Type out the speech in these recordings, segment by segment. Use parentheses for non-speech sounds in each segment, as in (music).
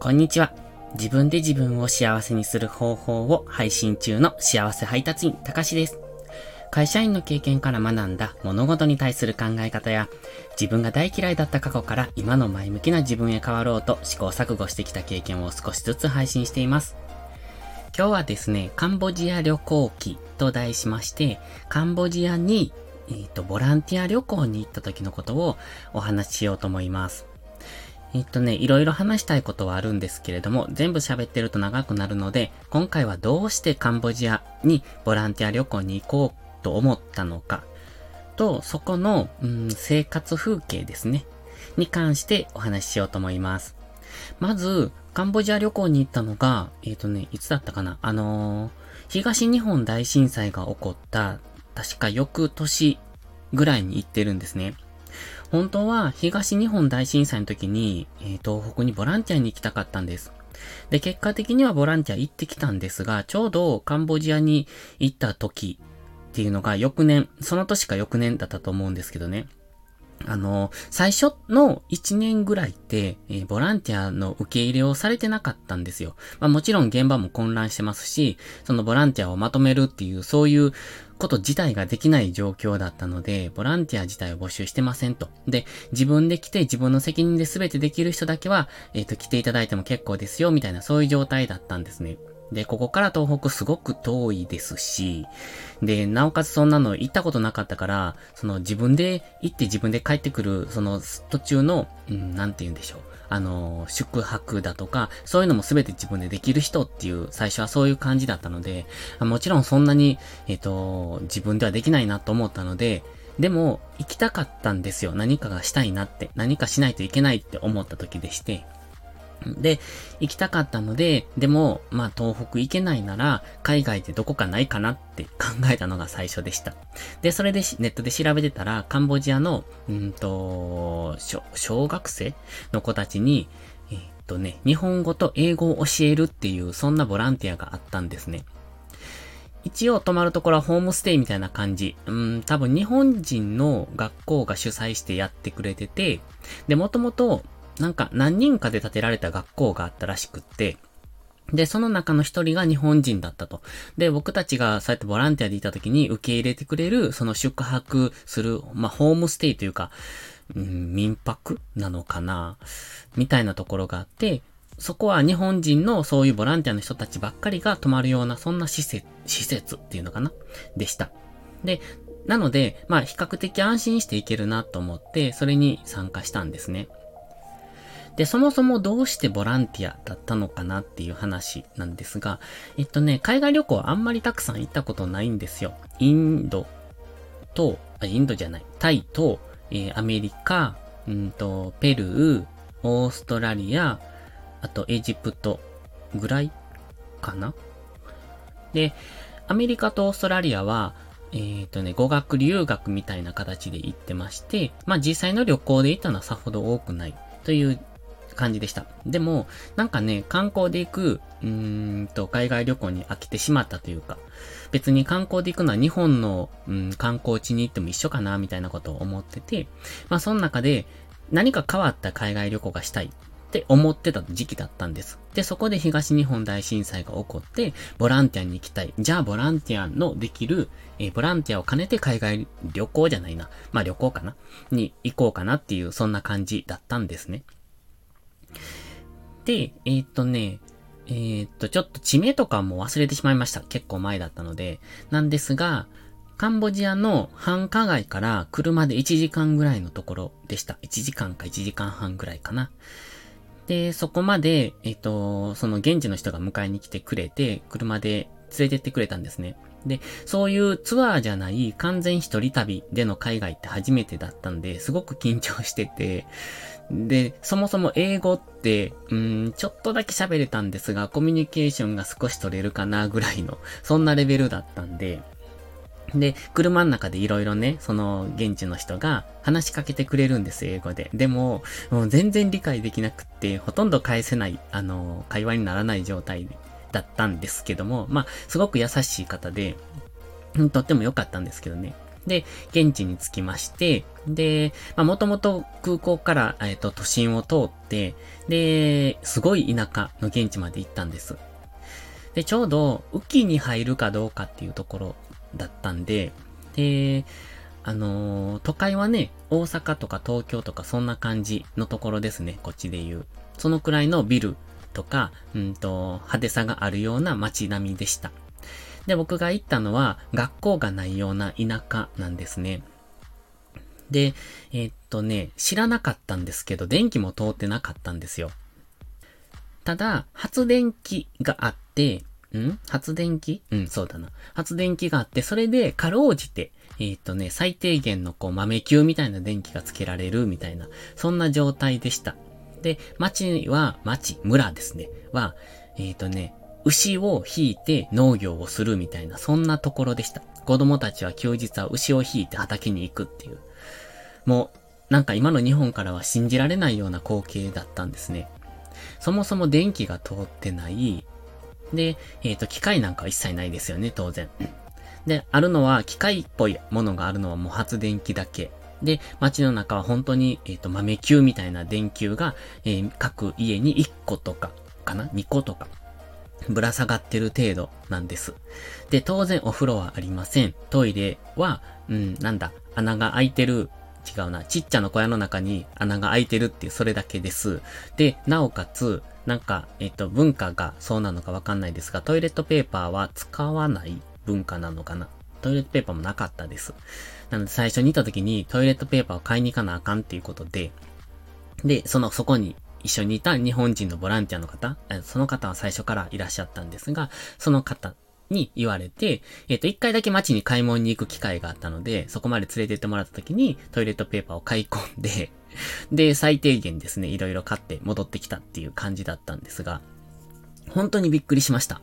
こんにちは。自分で自分を幸せにする方法を配信中の幸せ配達員、たかしです。会社員の経験から学んだ物事に対する考え方や、自分が大嫌いだった過去から今の前向きな自分へ変わろうと試行錯誤してきた経験を少しずつ配信しています。今日はですね、カンボジア旅行記と題しまして、カンボジアに、えっ、ー、と、ボランティア旅行に行った時のことをお話ししようと思います。えっとね、いろいろ話したいことはあるんですけれども、全部喋ってると長くなるので、今回はどうしてカンボジアにボランティア旅行に行こうと思ったのか、と、そこの、うん、生活風景ですね、に関してお話ししようと思います。まず、カンボジア旅行に行ったのが、えっ、ー、とね、いつだったかなあのー、東日本大震災が起こった、確か翌年ぐらいに行ってるんですね。本当は東日本大震災の時に、えー、東北にボランティアに行きたかったんです。で、結果的にはボランティア行ってきたんですが、ちょうどカンボジアに行った時っていうのが翌年、その年か翌年だったと思うんですけどね。あの、最初の1年ぐらいって、えー、ボランティアの受け入れをされてなかったんですよ。まあもちろん現場も混乱してますし、そのボランティアをまとめるっていう、そういうこと自体ができない状況だったので、ボランティア自体を募集してませんと。で、自分で来て自分の責任で全てできる人だけは、えっ、ー、と、来ていただいても結構ですよ、みたいなそういう状態だったんですね。で、ここから東北すごく遠いですし、で、なおかつそんなの行ったことなかったから、その自分で行って自分で帰ってくる、その途中の、うん、なんて言うんでしょう。あの、宿泊だとか、そういうのも全て自分でできる人っていう、最初はそういう感じだったので、もちろんそんなに、えっ、と、自分ではできないなと思ったので、でも、行きたかったんですよ。何かがしたいなって、何かしないといけないって思った時でして。で、行きたかったので、でも、まあ東北行けないなら、海外でどこかないかなって考えたのが最初でした。で、それでネットで調べてたら、カンボジアの、うんと、小学生の子たちに、え、っとね、日本語と英語を教えるっていう、そんなボランティアがあったんですね。一応泊まるところはホームステイみたいな感じ。うん、多分日本人の学校が主催してやってくれてて、で、もともとなんか何人かで建てられた学校があったらしくって、で、その中の一人が日本人だったと。で、僕たちがそうやってボランティアでいた時に受け入れてくれる、その宿泊する、まあ、ホームステイというか、うん、民泊なのかなみたいなところがあって、そこは日本人のそういうボランティアの人たちばっかりが泊まるような、そんな施設、施設っていうのかなでした。で、なので、まあ比較的安心していけるなと思って、それに参加したんですね。で、そもそもどうしてボランティアだったのかなっていう話なんですが、えっとね、海外旅行はあんまりたくさん行ったことないんですよ。インドと、あインドじゃない、タイと、えー、アメリカ、うんと、ペルー、オーストラリア、あとエジプトぐらいかなで、アメリカとオーストラリアは、えっ、ー、とね、語学留学みたいな形で行ってまして、まあ実際の旅行で行ったのはさほど多くないという感じでした。でも、なんかね、観光で行く、うーんと、海外旅行に飽きてしまったというか、別に観光で行くのは日本の、うん、観光地に行っても一緒かな、みたいなことを思ってて、まあその中で、何か変わった海外旅行がしたいって思ってた時期だったんです。で、そこで東日本大震災が起こって、ボランティアに行きたい。じゃあ、ボランティアのできる、えー、ボランティアを兼ねて海外旅行じゃないな。まあ旅行かな？に行こうかなっていう、そんな感じだったんですね。で、えー、っとね、えー、っと、ちょっと地名とかも忘れてしまいました。結構前だったので。なんですが、カンボジアの繁華街から車で1時間ぐらいのところでした。1時間か1時間半ぐらいかな。で、そこまで、えっ、と、その現地の人が迎えに来てくれて、車で連れてってくれたんですね。で、そういうツアーじゃない完全一人旅での海外って初めてだったんで、すごく緊張してて、で、そもそも英語って、うん、ちょっとだけ喋れたんですが、コミュニケーションが少し取れるかなぐらいの、(laughs) そんなレベルだったんで、で、車の中でいろいろね、その現地の人が話しかけてくれるんです、英語で。でも、もう全然理解できなくって、ほとんど返せない、あの、会話にならない状態だったんですけども、まあ、すごく優しい方で、とっても良かったんですけどね。で、現地に着きまして、で、まあ、もともと空港から、えっ、と、都心を通って、で、すごい田舎の現地まで行ったんです。で、ちょうど、雨季に入るかどうかっていうところだったんで、で、あのー、都会はね、大阪とか東京とかそんな感じのところですね、こっちで言う。そのくらいのビルとか、うんと、派手さがあるような街並みでした。で、僕が行ったのは学校がないような田舎なんですね。で、えー、っとね、知らなかったんですけど、電気も通ってなかったんですよ。ただ、発電機があって、ん？発電機？うん、そうだな。発電機があって、それで、かろうじて、えー、っとね、最低限のこう豆球みたいな電気がつけられるみたいな、そんな状態でした。で、町は、町、村ですね、は、えー、っとね、牛を引いて農業をするみたいな、そんなところでした。子供たちは休日は牛を引いて畑に行くっていう。もう、なんか今の日本からは信じられないような光景だったんですね。そもそも電気が通ってない。で、えっ、ー、と、機械なんかは一切ないですよね、当然。で、あるのは、機械っぽいものがあるのはもう発電機だけ。で、街の中は本当に、えっ、ー、と、豆球みたいな電球が、えー、各家に1個とか、かな ?2 個とかぶら下がってる程度なんです。で、当然お風呂はありません。トイレは、うん、なんだ、穴が開いてる、違うな、ちっちゃな小屋の中に穴が開いてるっていう、それだけです。で、なおかつ、なんか、えっと、文化がそうなのかわかんないですが、トイレットペーパーは使わない文化なのかな。トイレットペーパーもなかったです。なので最初にいた時にトイレットペーパーを買いに行かなあかんっていうことで、で、その、そこに一緒にいた日本人のボランティアの方、その方は最初からいらっしゃったんですが、その方に言われて、えっ、ー、と、一回だけ街に買い物に行く機会があったので、そこまで連れて行ってもらった時にトイレットペーパーを買い込んで、(laughs) で、最低限ですね、いろいろ買って戻ってきたっていう感じだったんですが、本当にびっくりしました。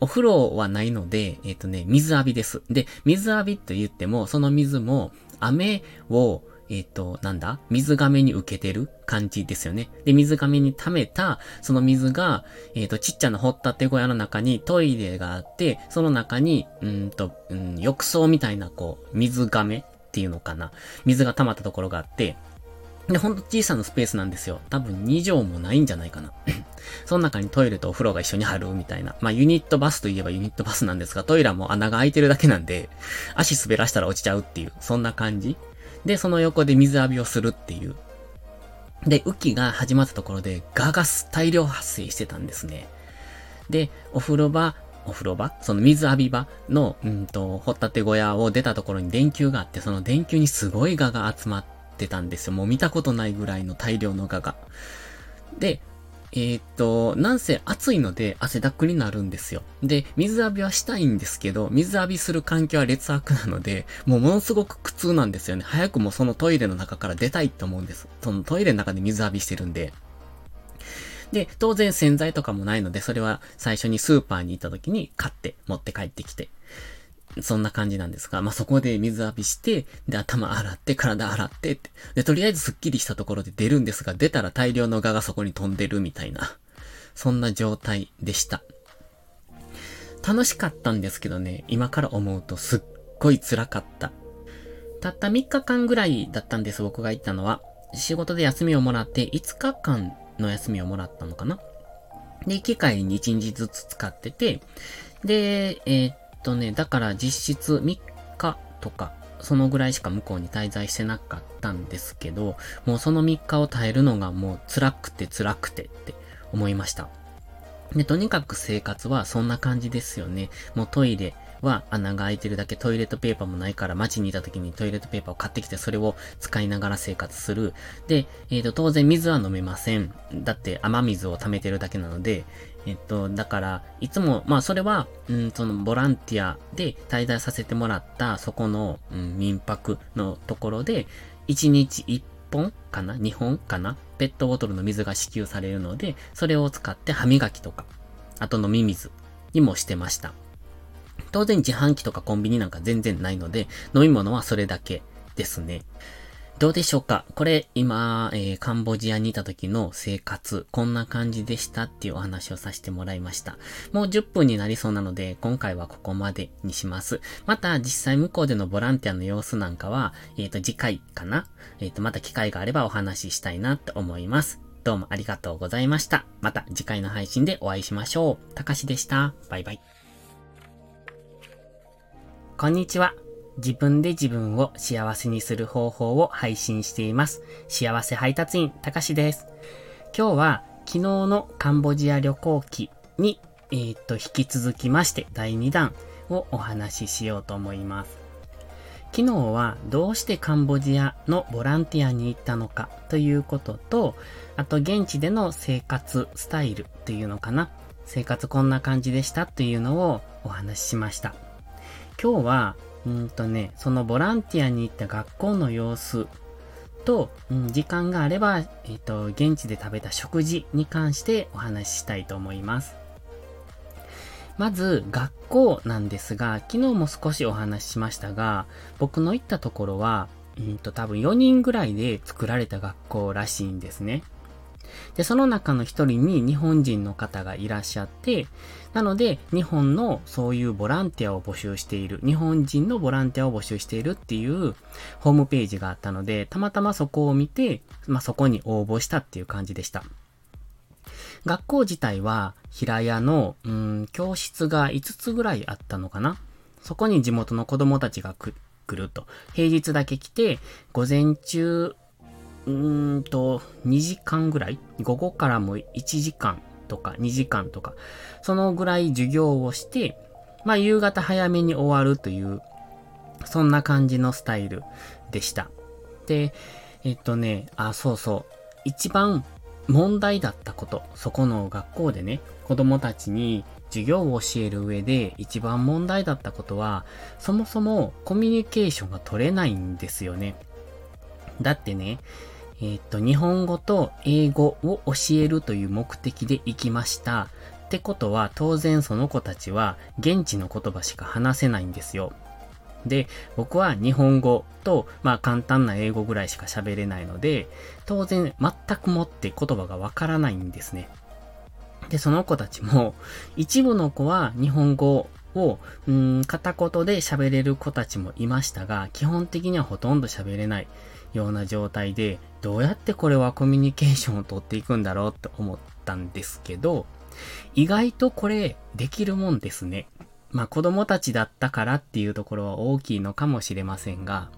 お風呂はないので、えっ、ー、とね、水浴びです。で、水浴びと言っても、その水も、雨をえっ、ー、と、なんだ？水亀に受けてる感じですよね。で、水亀に溜めた、その水が、えっ、ー、と、ちっちゃな掘ったて小屋の中にトイレがあって、その中に、うんと、うん、浴槽みたいな、こう、水亀っていうのかな。水が溜まったところがあって、で、ほんと小さなスペースなんですよ。多分2畳もないんじゃないかな。(clears throat) その中にトイレとお風呂が一緒に入るみたいな。まあ、ユニットバスといえばユニットバスなんですが、トイレも穴が開いてるだけなんで、足滑らしたら落ちちゃうっていう、そんな感じで、その横で水浴びをするっていう。で、雨季が始まったところでガガス大量発生してたんですね。で、お風呂場、お風呂場？その水浴び場の、うんと、掘ったて小屋を出たところに電球があって、その電球にすごいガが集まってたんですよ。もう見たことないぐらいの大量のガが。で、えー、っと、なんせ暑いので汗だくになるんですよ。で、水浴びはしたいんですけど、水浴びする環境は劣悪なので、もうものすごく苦痛なんですよね。早くもそのトイレの中から出たいって思うんです。そのトイレの中で水浴びしてるんで。で、当然洗剤とかもないので、それは最初にスーパーに行った時に買って持って帰ってきて。そんな感じなんですが、まあ、そこで水浴びして、で、頭洗って、体洗ってって。で、とりあえずスッキリしたところで出るんですが、出たら大量の蛾がそこに飛んでるみたいな、そんな状態でした。楽しかったんですけどね、今から思うとすっごい辛かった。たった3日間ぐらいだったんです、僕が行ったのは。仕事で休みをもらって5日間の休みをもらったのかな。で、行き帰りに1日ずつ使ってて、で、えー、とね、だから実質3日とか、そのぐらいしか向こうに滞在してなかったんですけど、もうその3日を耐えるのがもう辛くて辛くてって思いました。で、とにかく生活はそんな感じですよね。もうトイレは穴が開いてるだけトイレットペーパーもないから街にいた時にトイレットペーパーを買ってきてそれを使いながら生活する。で、えっ、ー、と、当然水は飲めません。だって雨水を溜めてるだけなので、えっと、だから、いつも、まあそれは、うん、そのボランティアで滞在させてもらった、そこの、うん、民泊のところで、1日1本かな ?2 本かなペットボトルの水が支給されるので、それを使って歯磨きとか、あと飲み水にもしてました。当然自販機とかコンビニなんか全然ないので、飲み物はそれだけですね。どうでしょうか？これ、今、えー、カンボジアにいた時の生活、こんな感じでしたっていうお話をさせてもらいました。もう10分になりそうなので、今回はここまでにします。また、実際向こうでのボランティアの様子なんかは、えっ、ー、と、次回かな？えっ、ー、と、また機会があればお話ししたいなと思います。どうもありがとうございました。また次回の配信でお会いしましょう。たかしでした。バイバイ。こんにちは。自分で自分を幸せにする方法を配信しています。幸せ配達員、たかしです。今日は昨日のカンボジア旅行記に、えー、っと、引き続きまして第2弾をお話ししようと思います。昨日はどうしてカンボジアのボランティアに行ったのかということと、あと現地での生活スタイルっていうのかな。生活こんな感じでしたというのをお話ししました。今日はうんとね、そのボランティアに行った学校の様子と、うん、時間があれば、えっ、ー、と、現地で食べた食事に関してお話ししたいと思います。まず、学校なんですが、昨日も少しお話ししましたが、僕の行ったところは、うんと多分4人ぐらいで作られた学校らしいんですね。で、その中の一人に日本人の方がいらっしゃって、なので、日本のそういうボランティアを募集している、日本人のボランティアを募集しているっていうホームページがあったので、たまたまそこを見て、まあ、そこに応募したっていう感じでした。学校自体は平屋の、うん、教室が5つぐらいあったのかな？そこに地元の子供たちが来ると。平日だけ来て、午前中うーんと、2時間ぐらい？午後からも1時間とか2時間とか、そのぐらい授業をして、まあ夕方早めに終わるという、そんな感じのスタイルでした。で、えっとね、あ、そうそう。一番問題だったこと、そこの学校でね、子供たちに授業を教える上で一番問題だったことは、そもそもコミュニケーションが取れないんですよね。だってね、えっ、と、日本語と英語を教えるという目的で行きました。ってことは、当然その子たちは現地の言葉しか話せないんですよ。で、僕は日本語と、まあ簡単な英語ぐらいしか喋れないので、当然全くもって言葉がわからないんですね。で、その子たちも、一部の子は日本語を、うん、片言で喋れる子たちもいましたが、基本的にはほとんど喋れないような状態で、どうやってこれはコミュニケーションを取っていくんだろうって思ったんですけど、意外とこれできるもんですね。まあ子供たちだったからっていうところは大きいのかもしれませんが、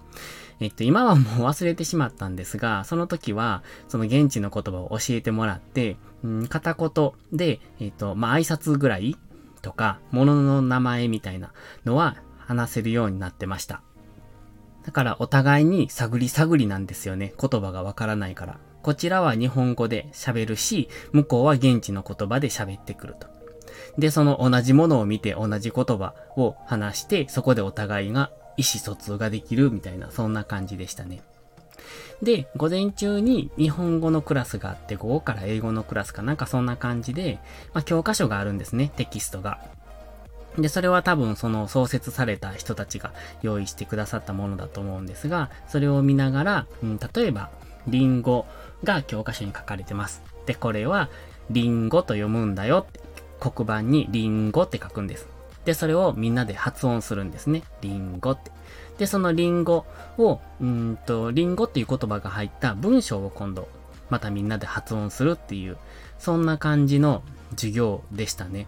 えっと、今はもう忘れてしまったんですが、その時は、その現地の言葉を教えてもらって、うん、片言で、えっと、まあ挨拶ぐらいとか、物の名前みたいなのは話せるようになってました。だからお互いに探り探りなんですよね。言葉がわからないから。こちらは日本語で喋るし、向こうは現地の言葉で喋ってくると。で、その同じものを見て同じ言葉を話して、そこでお互いが意思疎通ができるみたいな、そんな感じでしたね。で、午前中に日本語のクラスがあって、午後から英語のクラスかなんかそんな感じで、まあ教科書があるんですね、テキストが。で、それは多分その創設された人たちが用意してくださったものだと思うんですが、それを見ながら、うん、例えば、リンゴが教科書に書かれてます。で、これは、リンゴと読むんだよ、黒板にリンゴって書くんです。で、それをみんなで発音するんですね。リンゴって。で、そのリンゴを、うんと、リンゴっていう言葉が入った文章を今度、またみんなで発音するっていう、そんな感じの授業でしたね。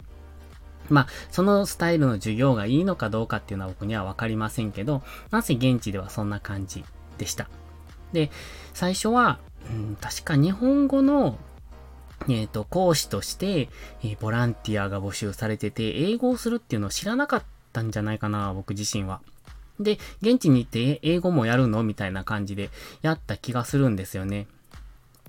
まあ、そのスタイルの授業がいいのかどうかっていうのは僕にはわかりませんけど、なぜ現地ではそんな感じでした。で、最初は、うん、確か日本語の、えっ、ー、と、講師として、えー、ボランティアが募集されてて、英語をするっていうのを知らなかったんじゃないかな、僕自身は。で、現地に行って英語もやるの？みたいな感じでやった気がするんですよね。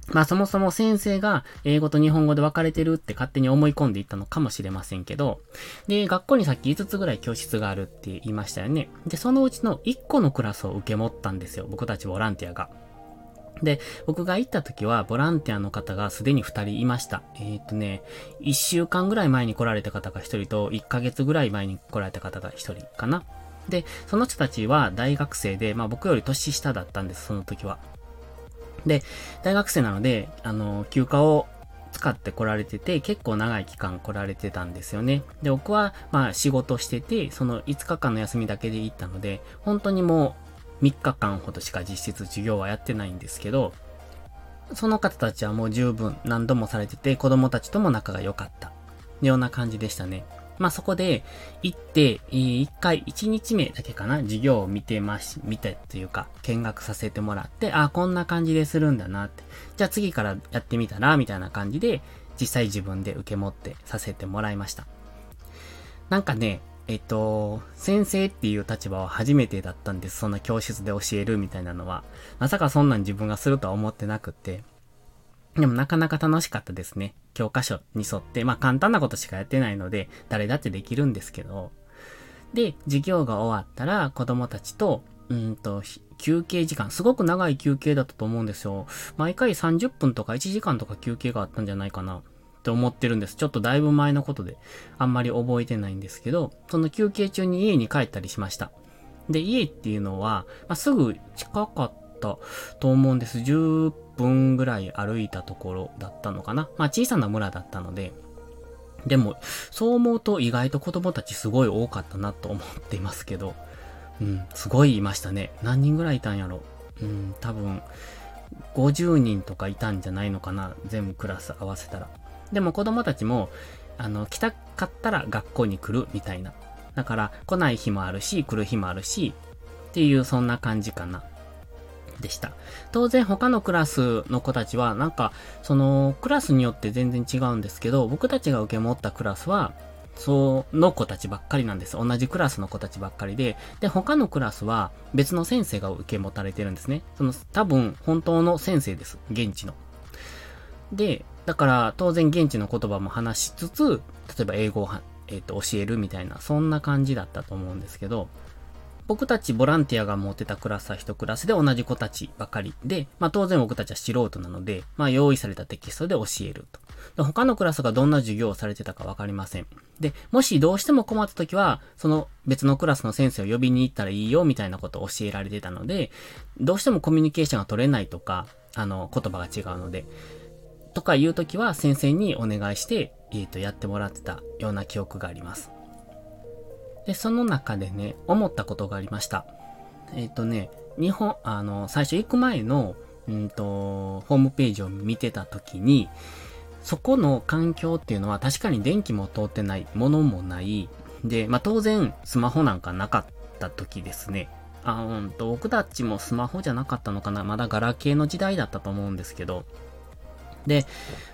まあそもそも先生が英語と日本語で分かれてるって勝手に思い込んでいったのかもしれませんけど、で、学校にさっき5つぐらい教室があるって言いましたよね。で、そのうちの1個のクラスを受け持ったんですよ。僕たちボランティアが。で、僕が行った時は、ボランティアの方がすでに2人いました。えっ、とね、1週間ぐらい前に来られた方が1人と、1ヶ月ぐらい前に来られた方が1人かな。で、その人たちは大学生で、まあ僕より年下だったんです、その時は。で、大学生なので、あの、休暇を使って来られてて、結構長い期間来られてたんですよね。で、僕は、まあ仕事してて、その5日間の休みだけで行ったので、本当にもう3日間ほどしか実質授業はやってないんですけど、その方たちはもう十分何度もされてて、子供たちとも仲が良かった。ような感じでしたね。まあ、そこで行ってえ、一回、一日目だけかな、授業を見てまし、見てっていうか、見学させてもらって、あ、こんな感じでするんだなって。じゃあ次からやってみたら、みたいな感じで、実際自分で受け持ってさせてもらいました。なんかね、えっと、先生っていう立場は初めてだったんです。そんな教室で教えるみたいなのは。まさかそんなん自分がするとは思ってなくて。でもなかなか楽しかったですね。教科書に沿って、まあ簡単なことしかやってないので、誰だってできるんですけど。で、授業が終わったら子供たちと、うんと、休憩時間、すごく長い休憩だったと思うんですよ。毎回30分とか1時間とか休憩があったんじゃないかなって思ってるんです。ちょっとだいぶ前のことで、あんまり覚えてないんですけど、その休憩中に家に帰ったりしました。で、家っていうのは、まあ、すぐ近かったと思うんです。10分ぐらい歩いたところだったのかな。まあ小さな村だったので、でも、そう思うと意外と子供たちすごい多かったなと思っていますけど、うん、すごいいましたね。何人ぐらいいたんやろ。うん、多分、50人とかいたんじゃないのかな。全部クラス合わせたら。でも子供たちも、あの、来たかったら学校に来るみたいな。だから、来ない日もあるし、来る日もあるし、っていうそんな感じかな。でした。当然他のクラスの子たちは、なんか、その、クラスによって全然違うんですけど、僕たちが受け持ったクラスは、その子たちばっかりなんです。同じクラスの子たちばっかりで、で、他のクラスは別の先生が受け持たれてるんですね。その、多分、本当の先生です。現地の。で、だから当然現地の言葉も話しつつ、例えば英語をえー、と教えるみたいな、そんな感じだったと思うんですけど、僕たちボランティアが持ってたクラスは一クラスで同じ子たちばかりで、まあ当然僕たちは素人なので、まあ用意されたテキストで教えると。で他のクラスがどんな授業をされてたかわかりません。で、もしどうしても困った時は、その別のクラスの先生を呼びに行ったらいいよみたいなことを教えられてたので、どうしてもコミュニケーションが取れないとか、あの、言葉が違うので、とかいう時は先生にお願いして、えっ、ー、と、やってもらってたような記憶があります。で、その中でね、思ったことがありました。えっ、ー、とね、日本、あの、最初行く前の、うんと、ホームページを見てた時に、そこの環境っていうのは確かに電気も通ってない、物もない。で、まあ、当然スマホなんかなかった時ですね。あ、うんと、僕たちもスマホじゃなかったのかなまだガラケーの時代だったと思うんですけど。で、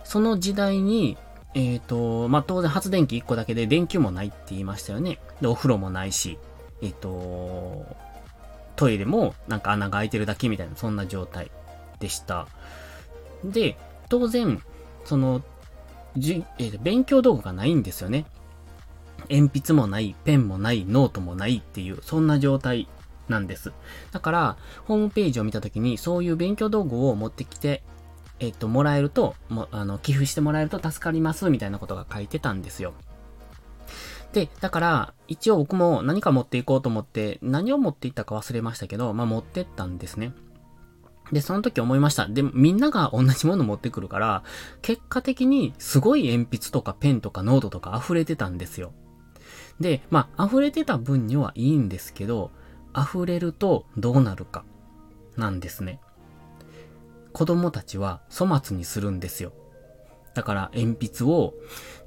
その時代に、えっ、ー、と、まあ、当然発電機1個だけで電球もないって言いましたよね。で、お風呂もないし、えっ、ー、と、トイレもなんか穴が開いてるだけみたいな、そんな状態でした。で、当然、その、じえー、勉強道具がないんですよね。鉛筆もない、ペンもない、ノートもないっていう、そんな状態なんです。だから、ホームページを見たときに、そういう勉強道具を持ってきてえっと、もらえると、もあの、寄付してもらえると助かります、みたいなことが書いてたんですよ。で、だから、一応僕も何か持っていこうと思って、何を持っていったか忘れましたけど、まあ持ってったんですね。で、その時思いました。で、みんなが同じもの持ってくるから、結果的にすごい鉛筆とかペンとかノートとか溢れてたんですよ。で、まあ、溢れてた分にはいいんですけど、溢れるとどうなるか、なんですね。子供たちは粗末にするんですよ。だから鉛筆を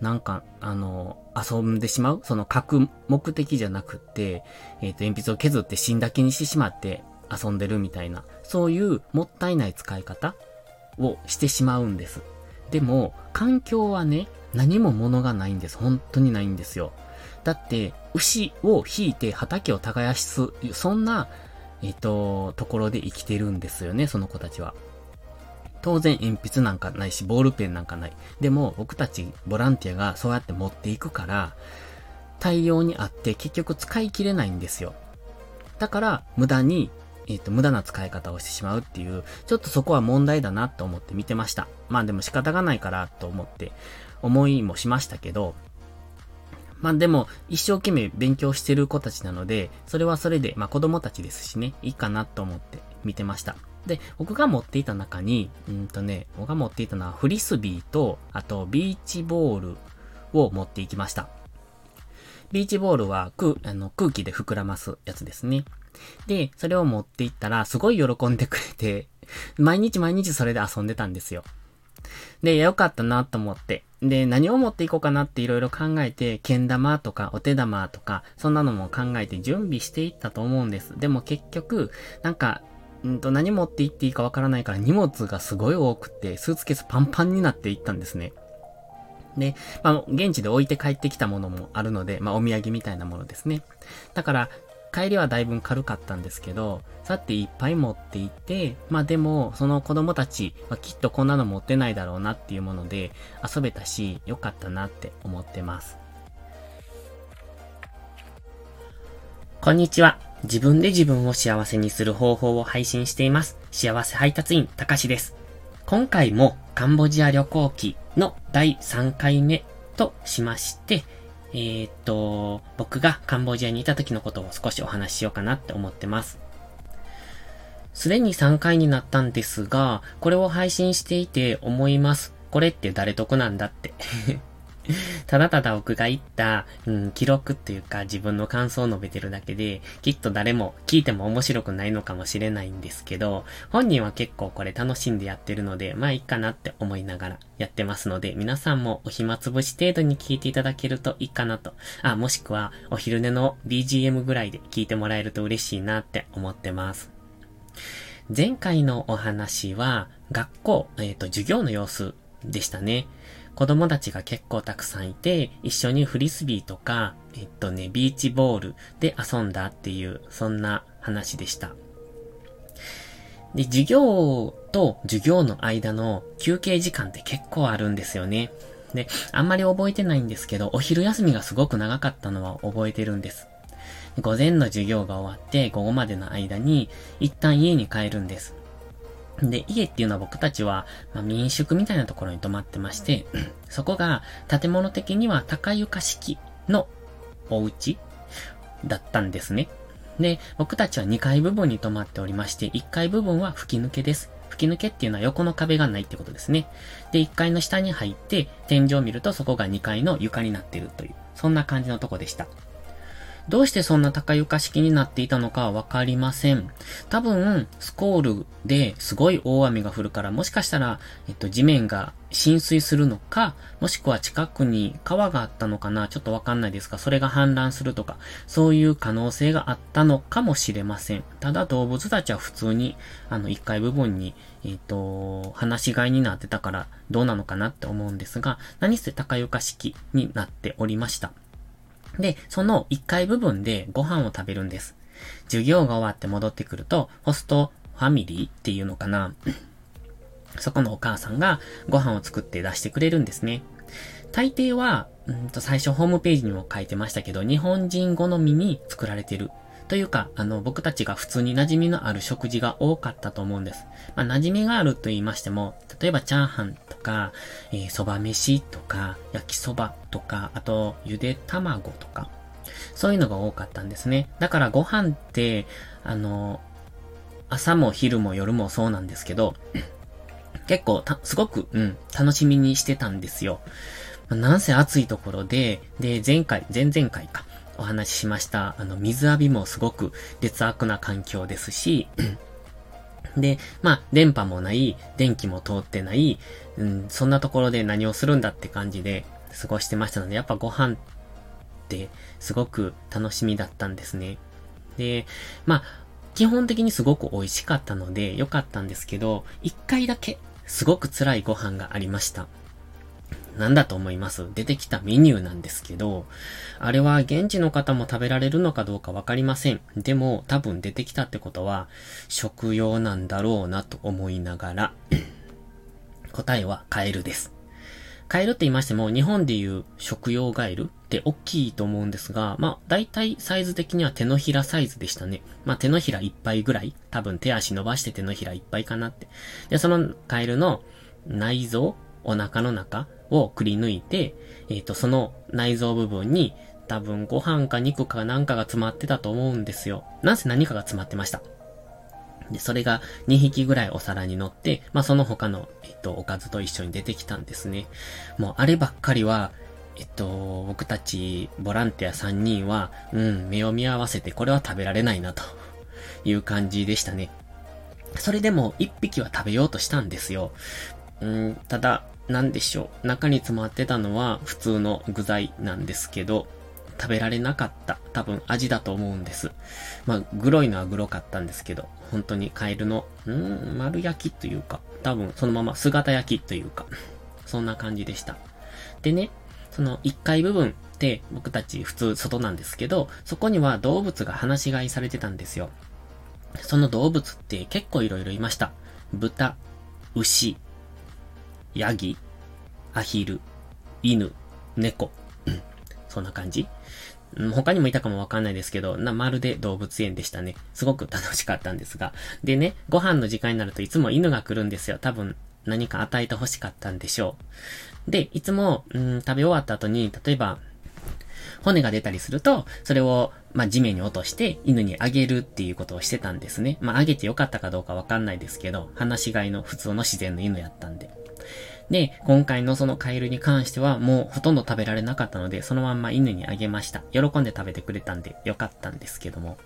なんか、あの、遊んでしまう？その書く目的じゃなくって、えっ、ー、と、鉛筆を削って芯だけにしてしまって遊んでるみたいな、そういうもったいない使い方をしてしまうんです。でも、環境はね、何も物がないんです。本当にないんですよ。だって、牛を引いて畑を耕す、そんな、えっ、ー、と、ところで生きてるんですよね、その子たちは。当然鉛筆なんかないし、ボールペンなんかない。でも僕たちボランティアがそうやって持っていくから、大量にあって結局使い切れないんですよ。だから無駄に、えっ、ー、と、無駄な使い方をしてしまうっていう、ちょっとそこは問題だなと思って見てました。まあでも仕方がないからと思って思いもしましたけど、まあでも、一生懸命勉強してる子たちなので、それはそれで、まあ子供たちですしね、いいかなと思って見てました。で、僕が持っていた中に、うんとね、僕が持っていたのはフリスビーと、あとビーチボールを持っていきました。ビーチボールは空あの空気で膨らますやつですね。で、それを持っていったら、すごい喜んでくれて、毎日毎日それで遊んでたんですよ。で、よかったなと思って。で、何を持っていこうかなっていろいろ考えて、剣玉とかお手玉とか、そんなのも考えて準備していったと思うんです。でも結局、なんか、うんと何持って行っていいかわからないから荷物がすごい多くて、スーツケースパンパンになっていったんですね。で、まあ、現地で置いて帰ってきたものもあるので、まあ、お土産みたいなものですね。だから、帰りはだいぶ軽かったんですけど、さっていっぱい持っていて、まあでも、その子供たちはきっとこんなの持ってないだろうなっていうもので遊べたし、よかったなって思ってます。こんにちは。自分で自分を幸せにする方法を配信しています。幸せ配達員、たかしです。今回もカンボジア旅行記の第3回目としまして、えー、っと、僕がカンボジアにいた時のことを少しお話ししようかなって思ってます。すでに3回になったんですが、これを配信していて思います。これって誰得なんだって (laughs) ただただ僕が言った、うん、記録っていうか自分の感想を述べてるだけで、きっと誰も聞いても面白くないのかもしれないんですけど、本人は結構これ楽しんでやってるので、まあいいかなって思いながらやってますので、皆さんもお暇つぶし程度に聞いていただけるといいかなと。あ、もしくはお昼寝の BGM ぐらいで聞いてもらえると嬉しいなって思ってます。前回のお話は、学校、えっ、ー、と、授業の様子でしたね。子供たちが結構たくさんいて、一緒にフリスビーとか、えっとね、ビーチボールで遊んだっていう、そんな話でした。で、授業と授業の間の休憩時間って結構あるんですよね。で、あんまり覚えてないんですけど、お昼休みがすごく長かったのは覚えてるんです。午前の授業が終わって午後までの間に一旦家に帰るんです。で、家っていうのは僕たちは、まあ、民宿みたいなところに泊まってまして、(clears throat) そこが建物的には高床式のお家だったんですね。で、僕たちは2階部分に泊まっておりまして、1階部分は吹き抜けです。吹き抜けっていうのは横の壁がないってことですね。で、1階の下に入って、天井を見るとそこが2階の床になってるという、そんな感じのとこでした。どうしてそんな高床式になっていたのかはわかりません。多分、スコールですごい大雨が降るから、もしかしたら、えっと、地面が浸水するのか、もしくは近くに川があったのかな、ちょっとわかんないですが、それが氾濫するとか、そういう可能性があったのかもしれません。ただ動物たちは普通に、あの、1階部分に、えっ、と、話し飼いになってたから、どうなのかなって思うんですが、何せ高床式になっておりました。で、その1階部分でご飯を食べるんです。授業が終わって戻ってくると、ホストファミリーっていうのかな。そこのお母さんがご飯を作って出してくれるんですね。大抵は、うんと最初ホームページにも書いてましたけど、日本人好みに作られてる。というか、あの、僕たちが普通に馴染みのある食事が多かったと思うんです。まあ、馴染みがあると言いましても、例えばチャーハンとか、えー、蕎麦飯とか、焼きそばとか、あと、ゆで卵とか、そういうのが多かったんですね。だからご飯って、あの、朝も昼も夜もそうなんですけど、(clears throat) 結構た、すごく、うん、楽しみにしてたんですよ。なんせ暑いところで、で、前回、前々回か、お話ししました、あの、水浴びもすごく劣悪な環境ですし、(clears throat) で、まあ、電波もない、電気も通ってない、うん、そんなところで何をするんだって感じで過ごしてましたので、やっぱご飯ってすごく楽しみだったんですね。で、まあ、基本的にすごく美味しかったので良かったんですけど、一回だけすごく辛いご飯がありました。なんだと思います？出てきたメニューなんですけど、あれは現地の方も食べられるのかどうかわかりません。でも多分出てきたってことは食用なんだろうなと思いながら (clears throat) 答えはカエルです。カエルって言いましても日本でいう食用ガエルって大きいと思うんですが、まあ大体サイズ的には手のひらサイズでしたね。まあ手のひらいっぱいぐらい。多分手足伸ばして手のひらいっぱいかなって。で、そのカエルの内臓お腹の中をくり抜いて、えっ、ー、と、その内臓部分に多分ご飯か肉かなんかが詰まってたと思うんですよ。なんせ何かが詰まってました。で、それが2匹ぐらいお皿に乗って、まあ、その他の、えっと、おかずと一緒に出てきたんですね。もう、あればっかりは、えっと、僕たち、ボランティア3人は、うん、目を見合わせて、これは食べられないな、という感じでしたね。それでも、1匹は食べようとしたんですよ。うん、ただ、なんでしょう。中に詰まってたのは普通の具材なんですけど、食べられなかった。多分味だと思うんです。まあ、グロいのはグロかったんですけど、本当にカエルの、うん、丸焼きというか、多分そのまま姿焼きというか、そんな感じでした。でね、その1階部分って僕たち普通外なんですけど、そこには動物が放し飼いされてたんですよ。その動物って結構いろいろいました。豚、牛、ヤギ、アヒル、犬、猫。うんそんな感じ。他にもいたかもわかんないですけど、な、まるで動物園でしたね。すごく楽しかったんですが。でね、ご飯の時間になるといつも犬が来るんですよ。多分、何か与えて欲しかったんでしょう。で、いつも、うん、食べ終わった後に、例えば、骨が出たりすると、それを、まあ、地面に落として犬にあげるっていうことをしてたんですね。まあ、あげてよかったかどうかわかんないですけど、話し飼いの普通の自然の犬やったんで。で、今回のそのカエルに関してはもうほとんど食べられなかったので、そのまんま犬にあげました。喜んで食べてくれたんでよかったんですけども。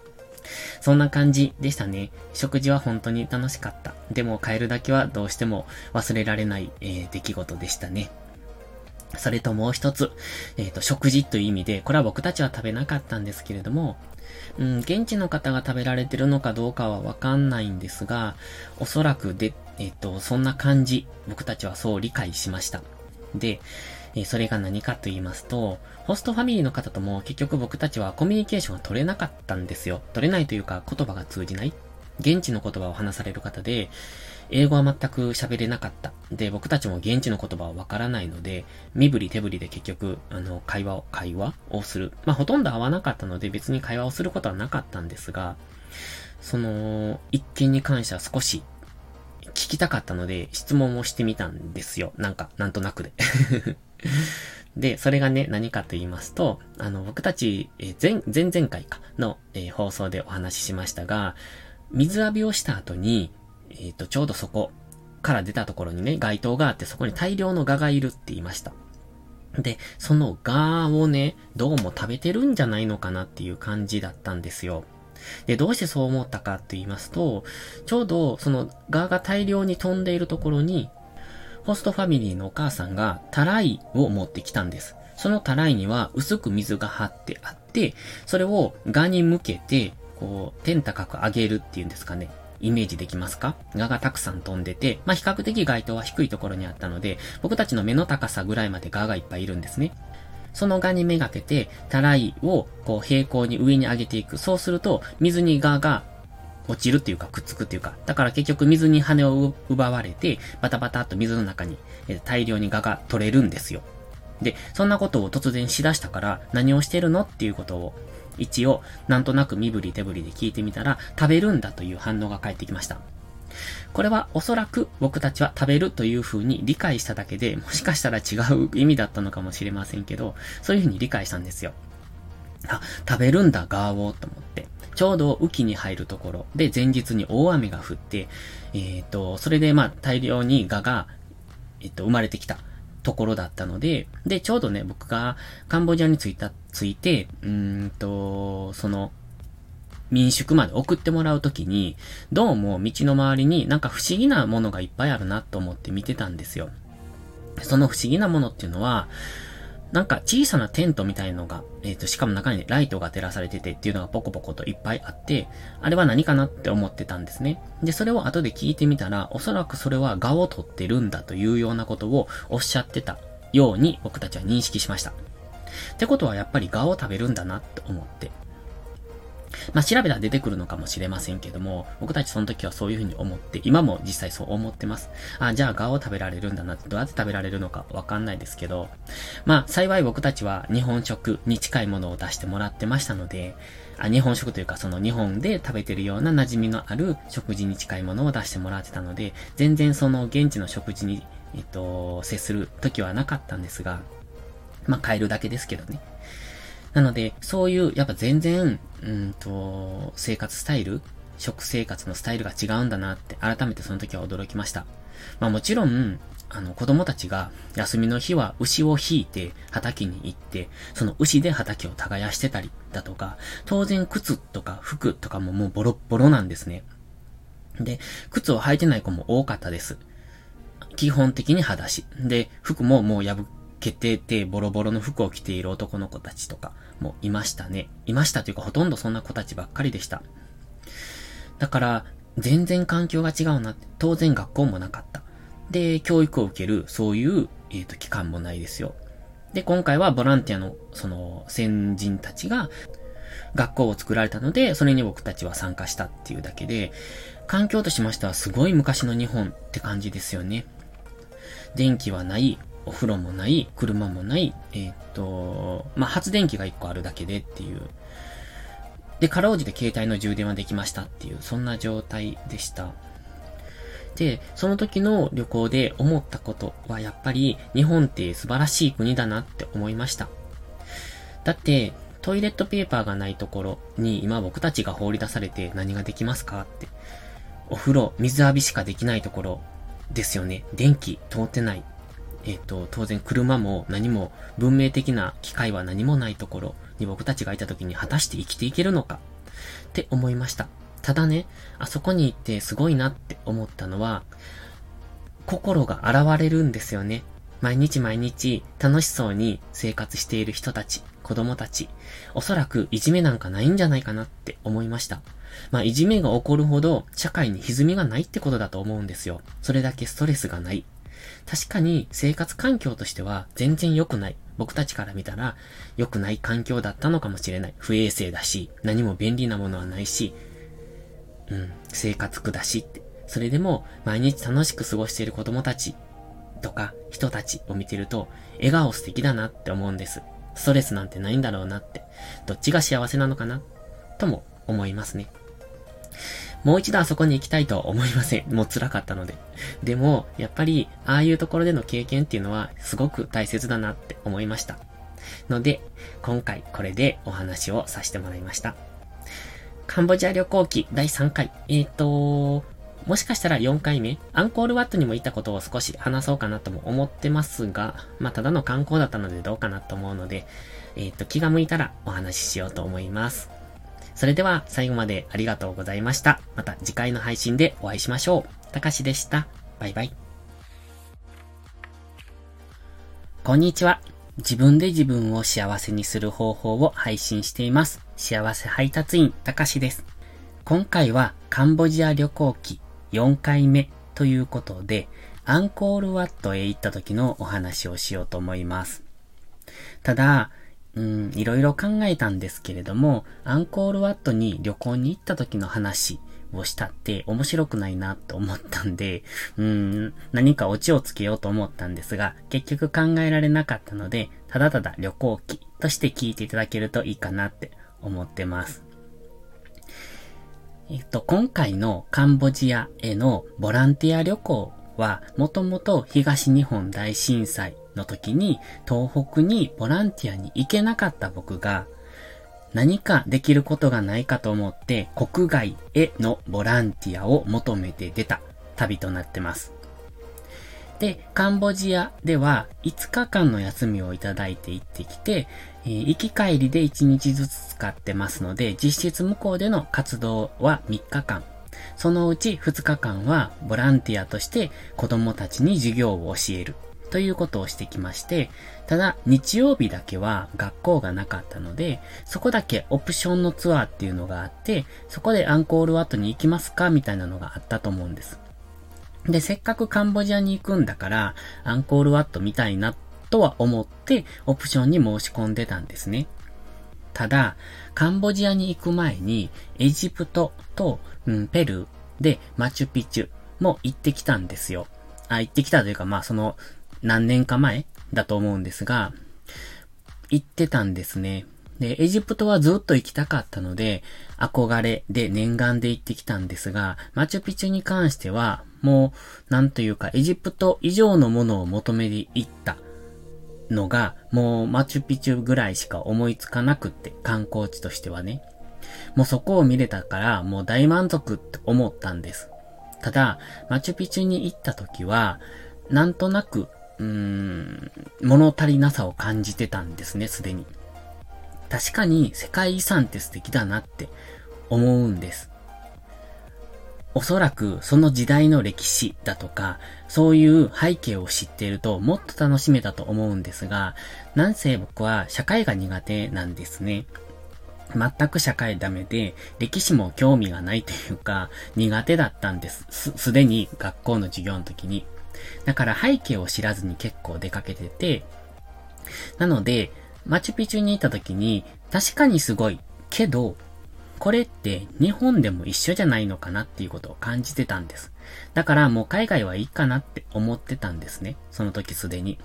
そんな感じでしたね。食事は本当に楽しかった。でもカエルだけはどうしても忘れられない、えー、出来事でしたね。それともう一つ、えっ、ー、と、食事という意味で、これは僕たちは食べなかったんですけれども、うん、現地の方が食べられてるのかどうかはわかんないんですが、おそらくで、えっ、ー、と、そんな感じ、僕たちはそう理解しました。で、えそれが何かと言いますと、ホストファミリーの方とも結局僕たちはコミュニケーションが取れなかったんですよ。取れないというか言葉が通じない。現地の言葉を話される方で、英語は全く喋れなかった。で、僕たちも現地の言葉はわからないので、身振り手振りで結局、あの、会話を、会話をする。まあ、ほとんど合わなかったので別に会話をすることはなかったんですが、その、一件に関しては少し聞きたかったので、質問をしてみたんですよ。なんか、なんとなくで。(laughs) で、それがね、何かと言いますと、あの、僕たち、え、前、前々回かの、えー、放送でお話ししましたが、水浴びをした後に、えっ、ー、と、ちょうどそこから出たところにね、街灯があってそこに大量の蛾がいるって言いました。で、その蛾をね、どうも食べてるんじゃないのかなっていう感じだったんですよ。で、どうしてそう思ったかって言いますと、ちょうどその蛾が大量に飛んでいるところに、ホストファミリーのお母さんがタライを持ってきたんです。そのタライには薄く水が張ってあって、それを蛾に向けて、こう、天高く上げるっていうんですかね。イメージできますか？蛾がたくさん飛んでて、まあ、比較的街灯は低いところにあったので、僕たちの目の高さぐらいまで蛾がいっぱいいるんですね。その蛾にめがけて、たらいをこう平行に上に上げていく。そうすると、水に蛾が落ちるっていうか、くっつくっていうか、だから結局水に羽を奪われて、バタバタっと水の中に大量に蛾が取れるんですよ。で、そんなことを突然しだしたから、何をしてるの？っていうことを一応、なんとなく身振り手振りで聞いてみたら、食べるんだという反応が返ってきました。これはおそらく僕たちは食べるという風に理解しただけで、もしかしたら違う意味だったのかもしれませんけど、そういう風に理解したんですよ。あ、食べるんだ、ガーオーと思って。ちょうど雨季に入るところで前日に大雨が降って、えっ、ー、と、それでまあ大量にガが、えっ、ー、と、生まれてきた。ところだったので、で、ちょうどね、僕がカンボジアに着いた、着いて、うんと、その、民宿まで送ってもらうときに、どうも道の周りになんか不思議なものがいっぱいあるなと思って見てたんですよ。その不思議なものっていうのは、なんか小さなテントみたいのが、えっ、ー、と、しかも中にライトが照らされててっていうのがポコポコといっぱいあって、あれは何かなって思ってたんですね。で、それを後で聞いてみたら、おそらくそれは画を撮ってるんだというようなことをおっしゃってたように僕たちは認識しました。ってことはやっぱり蛾を食べるんだなって思って。まあ、調べたら出てくるのかもしれませんけども、僕たちその時はそういうふうに思って、今も実際そう思ってます。あ、じゃあガを食べられるんだなって、どうやって食べられるのかわかんないですけど、まあ、幸い僕たちは日本食に近いものを出してもらってましたので、あ日本食というかその日本で食べてるような馴染みのある食事に近いものを出してもらってたので、全然その現地の食事に、えっと、接する時はなかったんですが、まあ、変えるだけですけどね。なので、そういう、やっぱ全然、うんと、生活スタイル食生活のスタイルが違うんだなって改めてその時は驚きました。まあもちろん、あの子供たちが休みの日は牛を引いて畑に行って、その牛で畑を耕してたりだとか、当然靴とか服とかももうボロッボロなんですね。で、靴を履いてない子も多かったです。基本的に裸足。で、服ももう破けててボロボロの服を着ている男の子たちとかもいましたね。いましたというかほとんどそんな子たちばっかりでした。だから、全然環境が違うなって。当然学校もなかった。で、教育を受ける、そういう、えっ、ー、と、期間もないですよ。で、今回はボランティアの、その、先人たちが、学校を作られたので、それに僕たちは参加したっていうだけで、環境としましてはすごい昔の日本って感じですよね。電気はない、お風呂もない、車もない、えっ、と、まあ、発電機が1個あるだけでっていうで、かろうじて携帯の充電はできましたっていう、そんな状態でした。で、その時の旅行で思ったことはやっぱり日本って素晴らしい国だなって思いました。だって、トイレットペーパーがないところに今僕たちが放り出されて何ができますかって。お風呂、水浴びしかできないところですよね。電気通ってない。えっ、と、当然車も何も文明的な機械は何もないところ。に僕たちがいた時に果たして生きていけるのかって思いました。ただね、あそこに行ってすごいなって思ったのは、心が現れるんですよね。毎日毎日楽しそうに生活している人たち、子供たち、おそらくいじめなんかないんじゃないかなって思いました。まあ、いじめが起こるほど社会に歪みがないってことだと思うんですよ。それだけストレスがない。確かに生活環境としては全然良くない。僕たちから見たら良くない環境だったのかもしれない。不衛生だし、何も便利なものはないし、うん、生活苦だしって。それでも毎日楽しく過ごしている子供たちとか人たちを見てると笑顔素敵だなって思うんです。ストレスなんてないんだろうなって。どっちが幸せなのかなとも思いますね。もう一度あそこに行きたいとは思いません。(laughs) もう辛かったので。でも、やっぱり、ああいうところでの経験っていうのは、すごく大切だなって思いました。ので、今回これでお話をさせてもらいました。カンボジア旅行記第3回。えっ、ー、と、もしかしたら4回目、アンコールワットにも行ったことを少し話そうかなとも思ってますが、まあ、ただの観光だったのでどうかなと思うので、えっ、ー、と、気が向いたらお話ししようと思います。それでは最後までありがとうございました。また次回の配信でお会いしましょう。たかしでした。バイバイ。こんにちは。自分で自分を幸せにする方法を配信しています。幸せ配達員、たかしです。今回はカンボジア旅行記4回目ということで、アンコールワットへ行った時のお話をしようと思います。ただ、うん、いろいろ考えたんですけれども、アンコールワットに旅行に行った時の話をしたって面白くないなと思ったんで、うん、何かオチをつけようと思ったんですが、結局考えられなかったので、ただただ旅行記として聞いていただけるといいかなって思ってます。えっと、今回のカンボジアへのボランティア旅行は、もともと東日本大震災の時に東北にボランティアに行けなかった僕が何かできることがないかと思って国外へのボランティアを求めて出た旅となってます。で、カンボジアでは5日間の休みをいただいて行ってきて、えー、行き帰りで1日ずつ使ってますので、実質向こうでの活動は3日間。そのうち2日間はボランティアとして子供たちに授業を教えるということをしてきまして、ただ日曜日だけは学校がなかったので、そこだけオプションのツアーっていうのがあって、そこでアンコールワットに行きますかみたいなのがあったと思うんです。で、せっかくカンボジアに行くんだから、アンコールワット見たいなとは思って、オプションに申し込んでたんですね。ただ、カンボジアに行く前に、エジプトと、うん、ペルーでマチュピチュも行ってきたんですよ。あ、行ってきたというか、まあその、何年か前だと思うんですが、行ってたんですね。で、エジプトはずっと行きたかったので、憧れで念願で行ってきたんですが、マチュピチュに関しては、もう、なんというか、エジプト以上のものを求めて行ったのが、もうマチュピチュぐらいしか思いつかなくって、観光地としてはね。もうそこを見れたから、もう大満足って思ったんです。ただ、マチュピチュに行った時は、なんとなく、うーん、物足りなさを感じてたんですね、すでに。確かに世界遺産って素敵だなって思うんです。おそらくその時代の歴史だとか、そういう背景を知っているともっと楽しめたと思うんですが、なんせ僕は社会が苦手なんですね。全く社会ダメで、歴史も興味がないというか、苦手だったんです。す、すでに学校の授業の時に。だから背景を知らずに結構出かけてて、なので、マチュピチュに行った時に、確かにすごい。けど、これって日本でも一緒じゃないのかなっていうことを感じてたんです。だからもう海外はいいかなって思ってたんですね。その時すでに。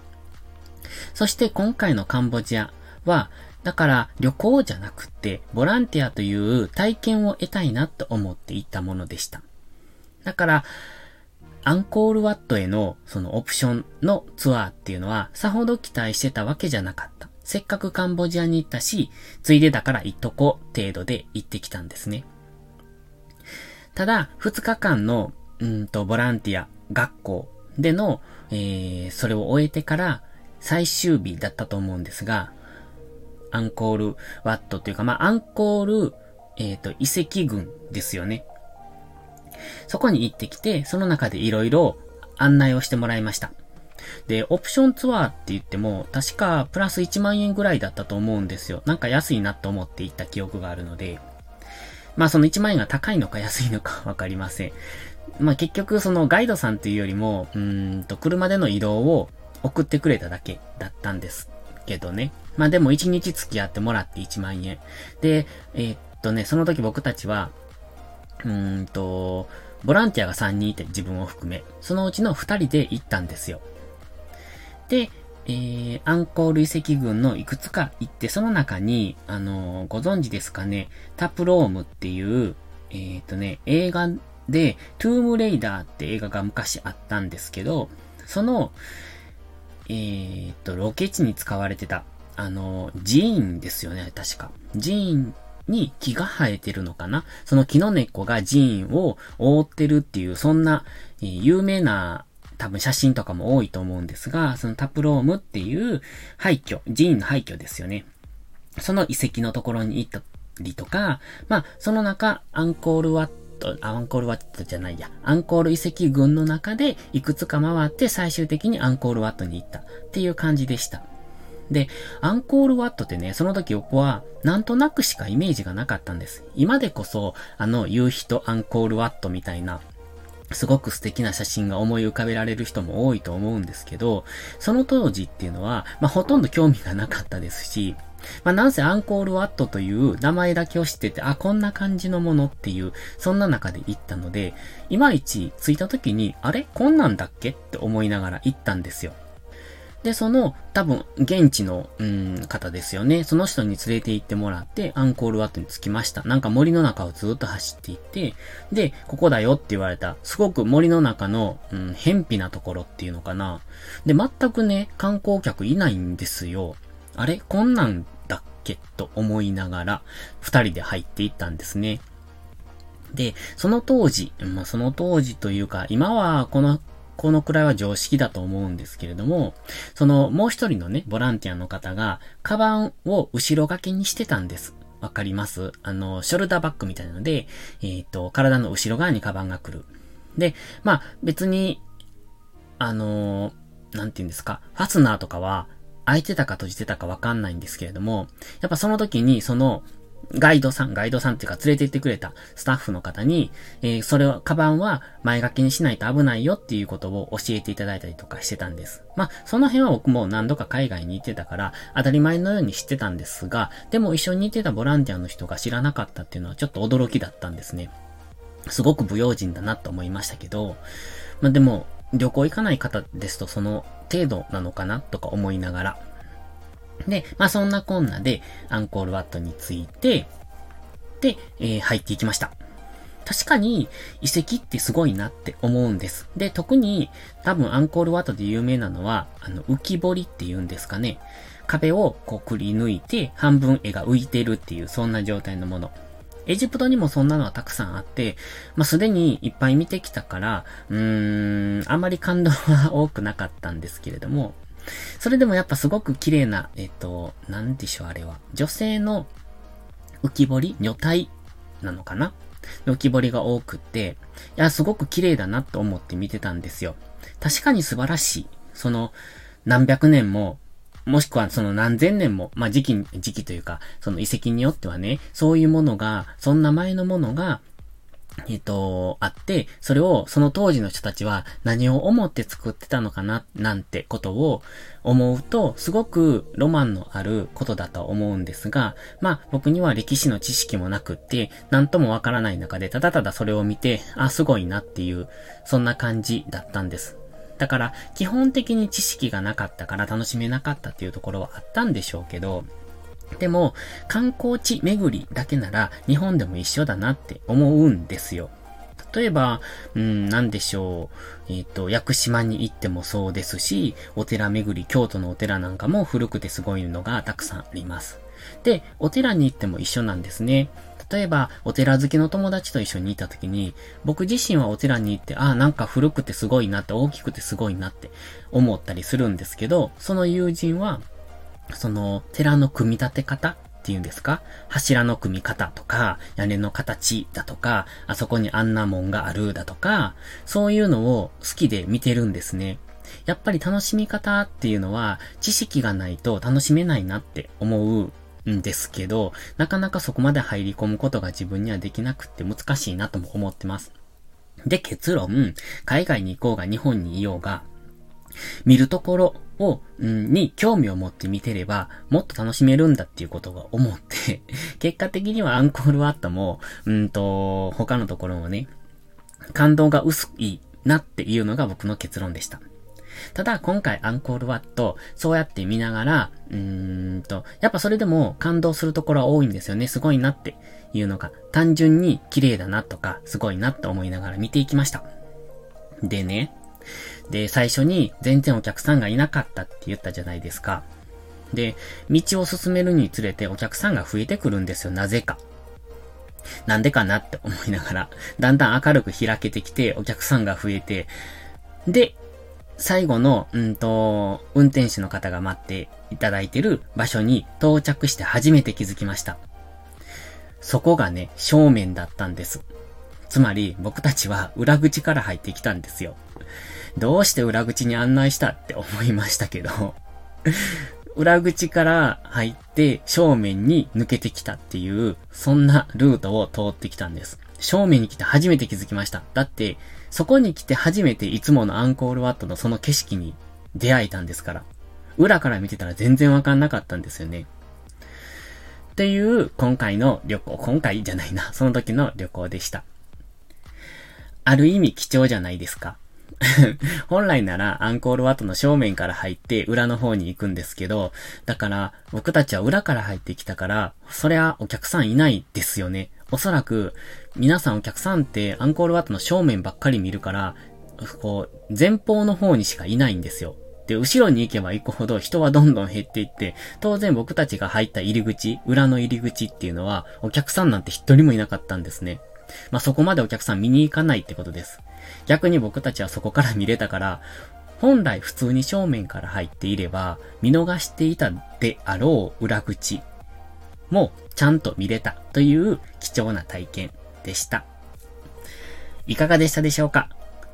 そして今回のカンボジアは、だから旅行じゃなくて、ボランティアという体験を得たいなと思って行ったものでした。だから、アンコールワットへのそのオプションのツアーっていうのはさほど期待してたわけじゃなかった。せっかくカンボジアに行ったし、ついでだから行っとこう程度で行ってきたんですね。ただ、2日間の、うんと、ボランティア、学校での、えー、それを終えてから最終日だったと思うんですが、アンコールワットというか、まあ、アンコール、えっ、ー、と、遺跡群ですよね。そこに行ってきて、その中で色々案内をしてもらいました。で、オプションツアーって言っても、確かプラス1万円ぐらいだったと思うんですよ。なんか安いなと思って行った記憶があるので、まあその1万円が高いのか安いのか (laughs) わかりません。まあ結局そのガイドさんっていうよりも、うんと車での移動を送ってくれただけだったんですけどね。まあでも1日付き合ってもらって1万円。で、えー、っとね、その時僕たちは、うーんと、ボランティアが3人いて自分を含め、そのうちの2人で行ったんですよ。で、えー、アンコール遺跡群のいくつか行って、その中に、あのー、ご存知ですかね、タプロームっていう、えっ、ー、とね、映画で、トゥームレイダーって映画が昔あったんですけど、その、えー、っと、ロケ地に使われてた、あの、寺院ですよね、確か。寺院に木が生えてるのかな？その木の根っこが寺院を覆ってるっていう、そんな、えー、有名な多分写真とかも多いと思うんですが、そのタプロームっていう廃墟、寺院の廃墟ですよね。その遺跡のところに行ったりとか、まあ、その中、アンコールワット、アンコールワットじゃないや、アンコール遺跡群の中でいくつか回って最終的にアンコールワットに行ったっていう感じでした。で、アンコールワットってね、その時僕は、なんとなくしかイメージがなかったんです。今でこそ、あの、夕日とアンコールワットみたいな、すごく素敵な写真が思い浮かべられる人も多いと思うんですけど、その当時っていうのは、まあ、ほとんど興味がなかったですし、まあ、なんせアンコールワットという名前だけを知ってて、あ、こんな感じのものっていう、そんな中で行ったので、いまいち着いた時に、あれ？こんなんだっけ？って思いながら行ったんですよ。で、その、多分、現地の、うん、方ですよね。その人に連れて行ってもらって、アンコールワットに着きました。なんか森の中をずっと走っていって、で、ここだよって言われた。すごく森の中の、うん、偏僻なところっていうのかな。で、全くね、観光客いないんですよ。あれこんなんだっけと思いながら、二人で入っていったんですね。で、その当時、まあ、その当時というか、今はこのこのくらいは常識だと思うんですけれども、そのもう一人のね、ボランティアの方が、カバンを後ろ掛けにしてたんです。わかります？あの、ショルダーバッグみたいなので、えっ、と、体の後ろ側にカバンが来る。で、まあ、別に、あのなんて言うんですか、ファスナーとかは、開いてたか閉じてたかわかんないんですけれども、やっぱその時にその、ガイドさん、ガイドさんっていうか連れて行ってくれたスタッフの方に、えー、それを、カバンは前掛けにしないと危ないよっていうことを教えていただいたりとかしてたんです。まあ、その辺は僕も何度か海外に行ってたから、当たり前のように知ってたんですが、でも一緒に行ってたボランティアの人が知らなかったっていうのはちょっと驚きだったんですね。すごく不用心だなと思いましたけど、まあでも、旅行行かない方ですとその程度なのかなとか思いながら、で、まあそんなこんなで、アンコールワットについて、で、えー、入っていきました。確かに遺跡ってすごいなって思うんです。で、特に多分アンコールワットで有名なのは、あの、浮き彫りって言うんですかね。壁をこうくり抜いて半分絵が浮いてるっていうそんな状態のもの。エジプトにもそんなのはたくさんあって、まあ、すでにいっぱい見てきたから、うーん、あまり感動は多くなかったんですけれども、それでもやっぱすごく綺麗な、えっと、なんでしょうあれは。女性の浮き彫り女体なのかな？浮き彫りが多くって、いや、すごく綺麗だなと思って見てたんですよ。確かに素晴らしい。その、何百年ももしくはその何千年も、まあ、時期、時期というか、その遺跡によってはね、そういうものが、そんな前のものが、えっと、あって、それをその当時の人たちは何を思って作ってたのかな、なんてことを思うと、すごくロマンのあることだと思うんですが、まあ僕には歴史の知識もなくって、なんともわからない中でただただそれを見て、あ、すごいなっていう、そんな感じだったんです。だから、基本的に知識がなかったから楽しめなかったっていうところはあったんでしょうけど、でも、観光地巡りだけなら日本でも一緒だなって思うんですよ。例えば、うん、なんでしょう。えっ、ー、と、屋久島に行ってもそうですし、お寺巡り、京都のお寺なんかも古くてすごいのがたくさんあります。で、お寺に行っても一緒なんですね。例えば、お寺好きの友達と一緒にいた時に、僕自身はお寺に行って、ああ、なんか古くてすごいなって、大きくてすごいなって思ったりするんですけど、その友人は、その、寺の組み立て方っていうんですか？柱の組み方とか、屋根の形だとか、あそこにあんなもんがあるだとか、そういうのを好きで見てるんですね。やっぱり楽しみ方っていうのは、知識がないと楽しめないなって思うんですけど、なかなかそこまで入り込むことが自分にはできなくって難しいなとも思ってます。で、結論、海外に行こうが日本にいようが、見るところを、に興味を持って見てれば、もっと楽しめるんだっていうことが思って (laughs) 結果的にはアンコールワットも、うんと、他のところもね、感動が薄いなっていうのが僕の結論でした。ただ、今回アンコールワット、そうやって見ながら、うーんと、やっぱそれでも感動するところは多いんですよね。すごいなっていうのが、単純に綺麗だなとか、すごいなって思いながら見ていきました。でね、で、最初に全然お客さんがいなかったって言ったじゃないですか。で、道を進めるにつれてお客さんが増えてくるんですよ、なぜか。なんでかなって思いながら、(laughs) だんだん明るく開けてきて、お客さんが増えて、で、最後の、うんと、運転手の方が待っていただいてる場所に到着して初めて気づきました。そこがね、正面だったんです。つまり、僕たちは裏口から入ってきたんですよ。どうして裏口に案内したって思いましたけど (laughs) 裏口から入って正面に抜けてきたっていう、そんなルートを通ってきたんです。正面に来て初めて気づきました。だって、そこに来て初めていつものアンコールワットのその景色に出会えたんですから。裏から見てたら全然わかんなかったんですよね。っていう今回の旅行、今回じゃないな、その時の旅行でした。ある意味貴重じゃないですか。(laughs) 本来ならアンコールワットの正面から入って裏の方に行くんですけど、だから僕たちは裏から入ってきたから、そりゃお客さんいないですよね。おそらく皆さんお客さんってアンコールワットの正面ばっかり見るから、こう、前方の方にしかいないんですよ。で、後ろに行けば行くほど人はどんどん減っていって、当然僕たちが入った入り口、裏の入り口っていうのは、お客さんなんて一人もいなかったんですね。まあ、そこまでお客さん見に行かないってことです。逆に僕たちはそこから見れたから、本来普通に正面から入っていれば、見逃していたであろう裏口もちゃんと見れたという貴重な体験でした。いかがでしたでしょうか？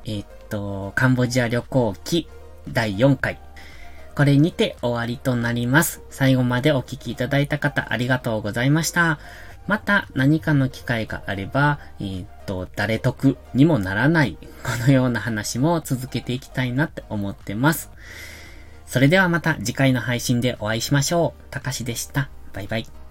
えー、っと、カンボジア旅行記第4回。これにて終わりとなります。最後までお聴きいただいた方ありがとうございました。また何かの機会があれば、えー、っと、誰得にもならない、このような話も続けていきたいなって思ってます。それではまた次回の配信でお会いしましょう。たかしでした。バイバイ。